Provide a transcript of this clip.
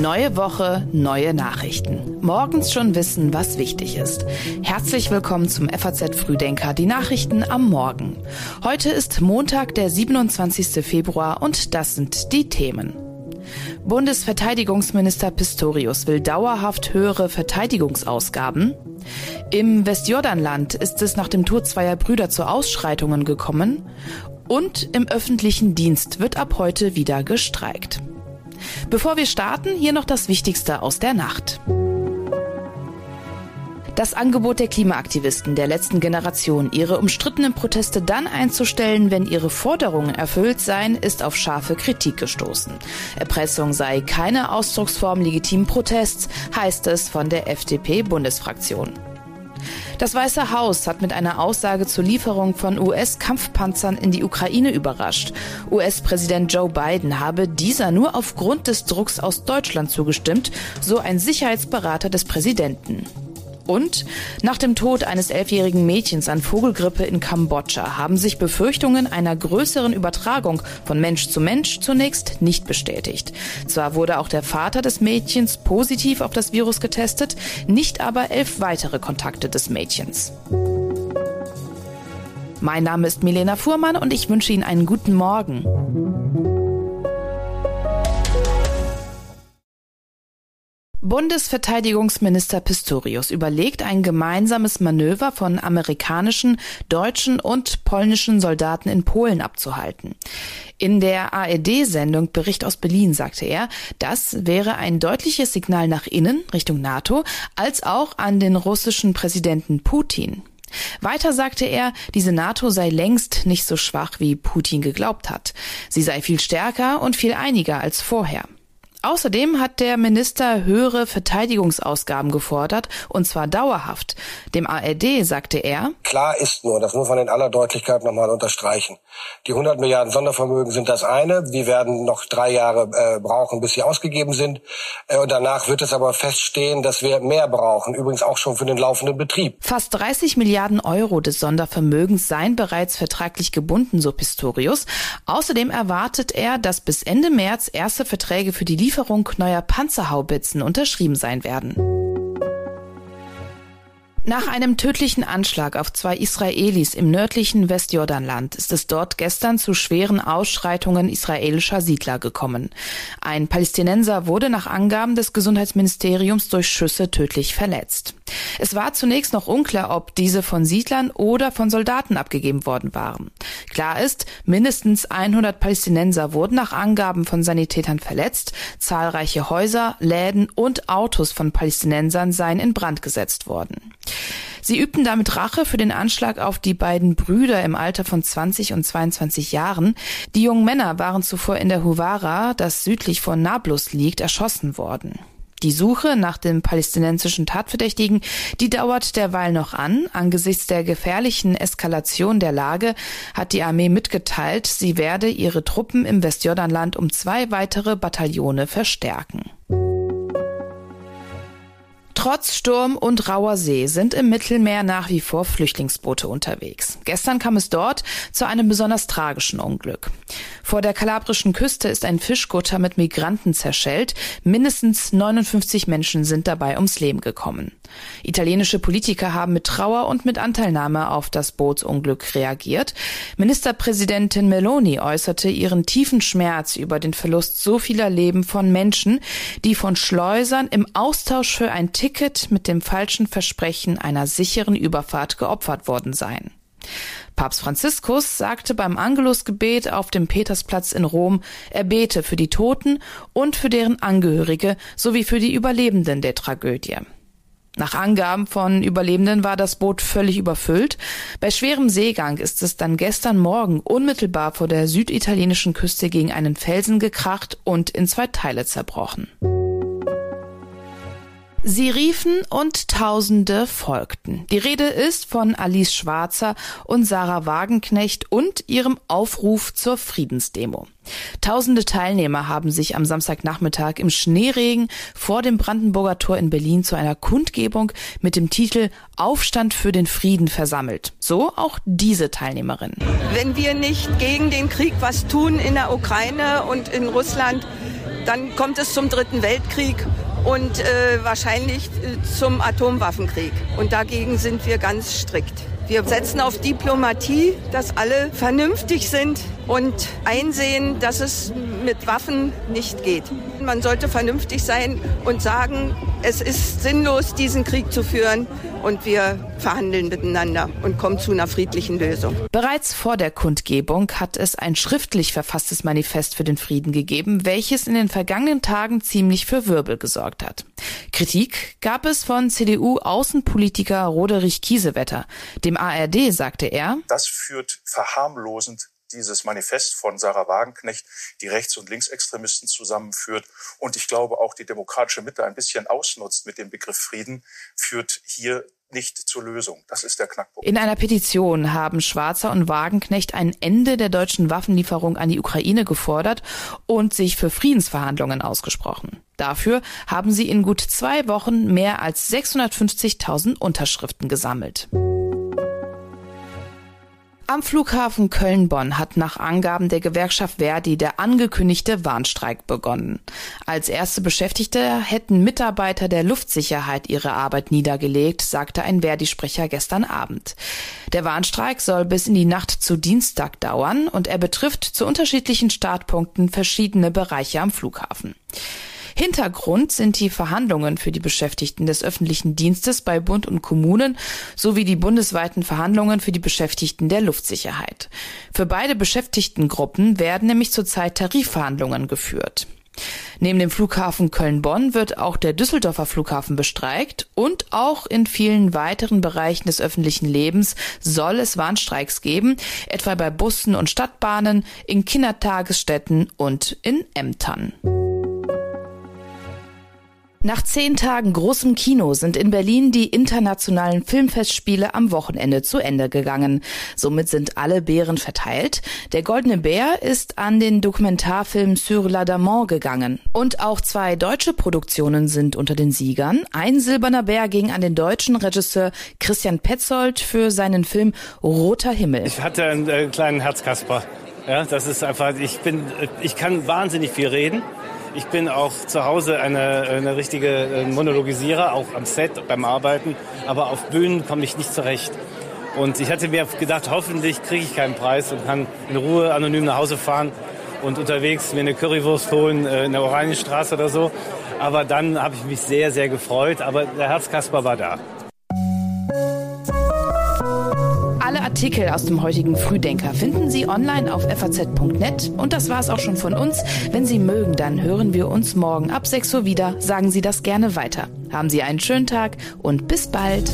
Neue Woche, neue Nachrichten. Morgens schon wissen, was wichtig ist. Herzlich willkommen zum FAZ Frühdenker, die Nachrichten am Morgen. Heute ist Montag, der 27. Februar und das sind die Themen. Bundesverteidigungsminister Pistorius will dauerhaft höhere Verteidigungsausgaben. Im Westjordanland ist es nach dem Tod zweier Brüder zu Ausschreitungen gekommen. Und im öffentlichen Dienst wird ab heute wieder gestreikt. Bevor wir starten, hier noch das Wichtigste aus der Nacht. Das Angebot der Klimaaktivisten der letzten Generation, ihre umstrittenen Proteste dann einzustellen, wenn ihre Forderungen erfüllt seien, ist auf scharfe Kritik gestoßen. Erpressung sei keine Ausdrucksform legitimen Protests, heißt es von der FDP-Bundesfraktion. Das Weiße Haus hat mit einer Aussage zur Lieferung von US-Kampfpanzern in die Ukraine überrascht. US-Präsident Joe Biden habe dieser nur aufgrund des Drucks aus Deutschland zugestimmt, so ein Sicherheitsberater des Präsidenten. Und nach dem Tod eines elfjährigen Mädchens an Vogelgrippe in Kambodscha haben sich Befürchtungen einer größeren Übertragung von Mensch zu Mensch zunächst nicht bestätigt. Zwar wurde auch der Vater des Mädchens positiv auf das Virus getestet, nicht aber elf weitere Kontakte des Mädchens. Mein Name ist Milena Fuhrmann und ich wünsche Ihnen einen guten Morgen. Bundesverteidigungsminister Pistorius überlegt, ein gemeinsames Manöver von amerikanischen, deutschen und polnischen Soldaten in Polen abzuhalten. In der ARD-Sendung Bericht aus Berlin sagte er, das wäre ein deutliches Signal nach innen, Richtung NATO, als auch an den russischen Präsidenten Putin. Weiter sagte er, diese NATO sei längst nicht so schwach, wie Putin geglaubt hat. Sie sei viel stärker und viel einiger als vorher. Außerdem hat der Minister höhere Verteidigungsausgaben gefordert, und zwar dauerhaft. Dem ARD sagte er, Klar ist nur, das muss man in aller Deutlichkeit nochmal unterstreichen. Die 100 Milliarden Sondervermögen sind das eine. Die werden noch drei Jahre äh, brauchen, bis sie ausgegeben sind. Äh, und danach wird es aber feststehen, dass wir mehr brauchen, übrigens auch schon für den laufenden Betrieb. Fast 30 Milliarden Euro des Sondervermögens seien bereits vertraglich gebunden, so Pistorius. Außerdem erwartet er, dass bis Ende März erste Verträge für die Lieferung neuer Panzerhaubitzen unterschrieben sein werden. Nach einem tödlichen Anschlag auf zwei Israelis im nördlichen Westjordanland ist es dort gestern zu schweren Ausschreitungen israelischer Siedler gekommen. Ein Palästinenser wurde nach Angaben des Gesundheitsministeriums durch Schüsse tödlich verletzt. Es war zunächst noch unklar, ob diese von Siedlern oder von Soldaten abgegeben worden waren. Klar ist, mindestens 100 Palästinenser wurden nach Angaben von Sanitätern verletzt, zahlreiche Häuser, Läden und Autos von Palästinensern seien in Brand gesetzt worden. Sie übten damit Rache für den Anschlag auf die beiden Brüder im Alter von 20 und 22 Jahren. Die jungen Männer waren zuvor in der Huwara, das südlich von Nablus liegt, erschossen worden. Die Suche nach dem palästinensischen Tatverdächtigen, die dauert derweil noch an. Angesichts der gefährlichen Eskalation der Lage hat die Armee mitgeteilt, sie werde ihre Truppen im Westjordanland um zwei weitere Bataillone verstärken. Trotz Sturm und rauer See sind im Mittelmeer nach wie vor Flüchtlingsboote unterwegs. Gestern kam es dort zu einem besonders tragischen Unglück. Vor der kalabrischen Küste ist ein Fischkutter mit Migranten zerschellt. Mindestens 59 Menschen sind dabei ums Leben gekommen. Italienische Politiker haben mit Trauer und mit Anteilnahme auf das Bootsunglück reagiert. Ministerpräsidentin Meloni äußerte ihren tiefen Schmerz über den Verlust so vieler Leben von Menschen, die von Schleusern im Austausch für ein Ticket mit dem falschen Versprechen einer sicheren Überfahrt geopfert worden seien. Papst Franziskus sagte beim Angelusgebet auf dem Petersplatz in Rom, er bete für die Toten und für deren Angehörige sowie für die Überlebenden der Tragödie. Nach Angaben von Überlebenden war das Boot völlig überfüllt. Bei schwerem Seegang ist es dann gestern Morgen unmittelbar vor der süditalienischen Küste gegen einen Felsen gekracht und in zwei Teile zerbrochen. Sie riefen und Tausende folgten. Die Rede ist von Alice Schwarzer und Sarah Wagenknecht und ihrem Aufruf zur Friedensdemo. Tausende Teilnehmer haben sich am Samstagnachmittag im Schneeregen vor dem Brandenburger Tor in Berlin zu einer Kundgebung mit dem Titel Aufstand für den Frieden versammelt. So auch diese Teilnehmerin. Wenn wir nicht gegen den Krieg was tun in der Ukraine und in Russland, dann kommt es zum Dritten Weltkrieg und äh, wahrscheinlich äh, zum Atomwaffenkrieg. Und dagegen sind wir ganz strikt. Wir setzen auf Diplomatie, dass alle vernünftig sind und einsehen, dass es mit Waffen nicht geht. Man sollte vernünftig sein und sagen, es ist sinnlos, diesen Krieg zu führen und wir verhandeln miteinander und kommen zu einer friedlichen Lösung. Bereits vor der Kundgebung hat es ein schriftlich verfasstes Manifest für den Frieden gegeben, welches in den vergangenen Tagen ziemlich für Wirbel gesorgt hat. Kritik gab es von CDU-Außenpolitiker Roderich Kiesewetter. Dem ARD sagte er, das führt verharmlosend dieses Manifest von Sarah Wagenknecht, die Rechts- und Linksextremisten zusammenführt und ich glaube auch die demokratische Mitte ein bisschen ausnutzt mit dem Begriff Frieden, führt hier nicht zur Lösung. Das ist der Knackpunkt. In einer Petition haben Schwarzer und Wagenknecht ein Ende der deutschen Waffenlieferung an die Ukraine gefordert und sich für Friedensverhandlungen ausgesprochen. Dafür haben sie in gut zwei Wochen mehr als 650.000 Unterschriften gesammelt. Am Flughafen Köln-Bonn hat nach Angaben der Gewerkschaft Verdi der angekündigte Warnstreik begonnen. Als erste Beschäftigte hätten Mitarbeiter der Luftsicherheit ihre Arbeit niedergelegt, sagte ein Verdi-Sprecher gestern Abend. Der Warnstreik soll bis in die Nacht zu Dienstag dauern und er betrifft zu unterschiedlichen Startpunkten verschiedene Bereiche am Flughafen. Hintergrund sind die Verhandlungen für die Beschäftigten des öffentlichen Dienstes bei Bund und Kommunen sowie die bundesweiten Verhandlungen für die Beschäftigten der Luftsicherheit. Für beide Beschäftigtengruppen werden nämlich zurzeit Tarifverhandlungen geführt. Neben dem Flughafen Köln-Bonn wird auch der Düsseldorfer Flughafen bestreikt und auch in vielen weiteren Bereichen des öffentlichen Lebens soll es Warnstreiks geben, etwa bei Bussen und Stadtbahnen, in Kindertagesstätten und in Ämtern. Nach zehn Tagen großem Kino sind in Berlin die internationalen Filmfestspiele am Wochenende zu Ende gegangen. Somit sind alle Bären verteilt. Der Goldene Bär ist an den Dokumentarfilm Sur l'Adamant gegangen. Und auch zwei deutsche Produktionen sind unter den Siegern. Ein Silberner Bär ging an den deutschen Regisseur Christian Petzold für seinen Film Roter Himmel. Ich hatte einen äh, kleinen Herzkasper. Ja, das ist einfach, ich bin, ich kann wahnsinnig viel reden. Ich bin auch zu Hause eine, eine richtige äh, Monologisierer, auch am Set, beim Arbeiten. Aber auf Bühnen komme ich nicht zurecht. Und ich hatte mir gedacht, hoffentlich kriege ich keinen Preis und kann in Ruhe anonym nach Hause fahren und unterwegs mir eine Currywurst holen äh, in der Oranienstraße oder so. Aber dann habe ich mich sehr, sehr gefreut. Aber der Herzkasper war da. Artikel aus dem heutigen Frühdenker finden Sie online auf faz.net. Und das war es auch schon von uns. Wenn Sie mögen, dann hören wir uns morgen ab 6 Uhr wieder. Sagen Sie das gerne weiter. Haben Sie einen schönen Tag und bis bald.